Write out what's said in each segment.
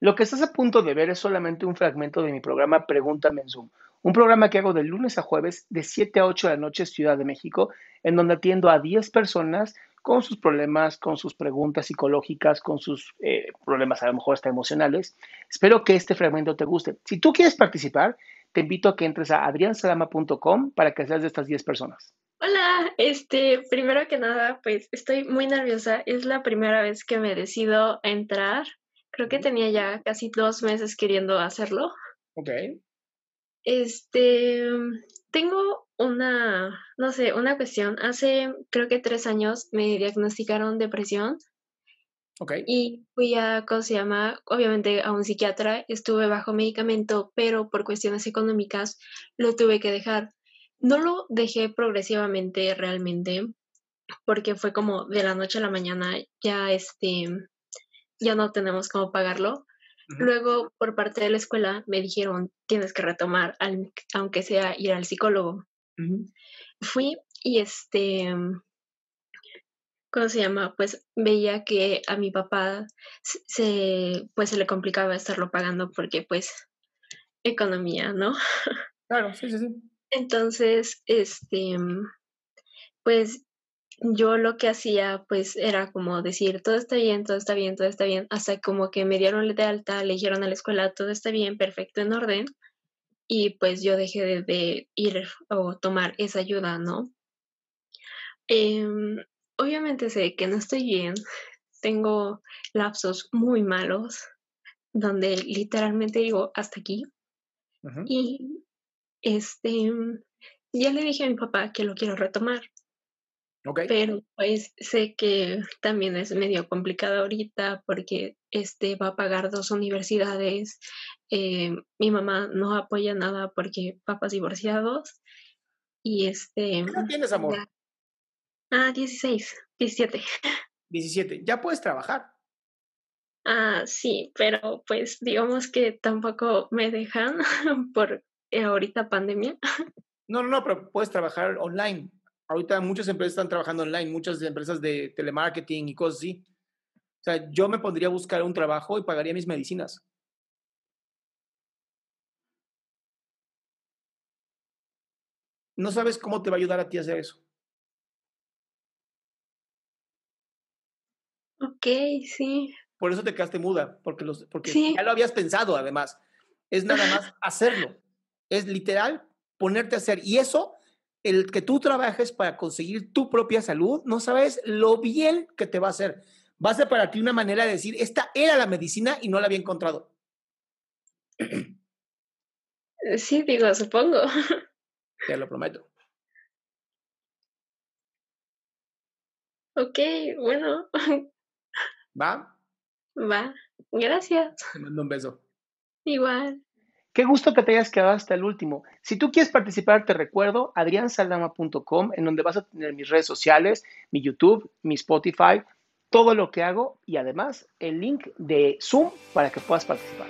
Lo que estás a punto de ver es solamente un fragmento de mi programa Pregúntame en Zoom, un programa que hago de lunes a jueves de 7 a 8 de la noche Ciudad de México, en donde atiendo a 10 personas con sus problemas, con sus preguntas psicológicas, con sus eh, problemas a lo mejor hasta emocionales. Espero que este fragmento te guste. Si tú quieres participar, te invito a que entres a adriansalama.com para que seas de estas 10 personas. Hola, este, primero que nada, pues estoy muy nerviosa. Es la primera vez que me decido a entrar. Creo que tenía ya casi dos meses queriendo hacerlo. Ok. Este, tengo una, no sé, una cuestión. Hace, creo que tres años me diagnosticaron depresión Ok. y fui a, ¿cómo se llama? Obviamente a un psiquiatra. Estuve bajo medicamento, pero por cuestiones económicas lo tuve que dejar. No lo dejé progresivamente realmente, porque fue como de la noche a la mañana, ya este, ya no tenemos cómo pagarlo. Luego, por parte de la escuela, me dijeron, tienes que retomar, al- aunque sea ir al psicólogo. Fui y este, ¿cómo se llama? Pues veía que a mi papá se, se- pues se le complicaba estarlo pagando porque pues economía, ¿no? Claro, sí, sí, sí. Entonces, este, pues yo lo que hacía pues era como decir, todo está bien, todo está bien, todo está bien, hasta como que me dieron de alta, le dijeron a la escuela, todo está bien, perfecto, en orden, y pues yo dejé de, de ir o tomar esa ayuda, ¿no? Em, obviamente sé que no estoy bien, tengo lapsos muy malos, donde literalmente digo, hasta aquí, y este, ya le dije a mi papá que lo quiero retomar, Pero pues sé que también es medio complicado ahorita porque este va a pagar dos universidades. eh, mi mamá no apoya nada porque papás divorciados y este. ¿Qué tienes, amor? ya- Ah, 16, 17. 17. Ya puedes trabajar. Ah, sí, pero pues digamos que tampoco me dejan por eh, ahorita pandemia. No, no, no, pero puedes trabajar online. Ahorita muchas empresas están trabajando online, muchas empresas de telemarketing y cosas así. O sea, yo me pondría a buscar un trabajo y pagaría mis medicinas. No sabes cómo te va a ayudar a ti a hacer eso. Ok, sí. Por eso te quedaste muda, porque, los, porque Sí. ya lo habías pensado además. Es nada más hacerlo. Es literal ponerte a hacer. Y eso, el que tú trabajes para conseguir tu propia salud, no sabes lo bien que te va a hacer. Va a ser para ti una manera de decir, esta era la medicina y no la había encontrado. Sí, digo, supongo. Te lo prometo. Ok, bueno, ¿Va? va. Gracias. Te mando un beso. Igual. Qué gusto que te hayas quedado hasta el último. Si tú quieres participar, te recuerdo adriansaldama.com, en donde vas a tener mis redes sociales, mi YouTube, mi Spotify, todo lo que hago y además el link de Zoom para que puedas participar.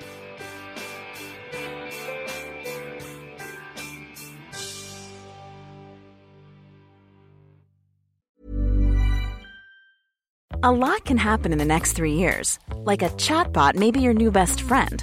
A lot can happen in the next three years. Like a chatbot maybe your new best friend.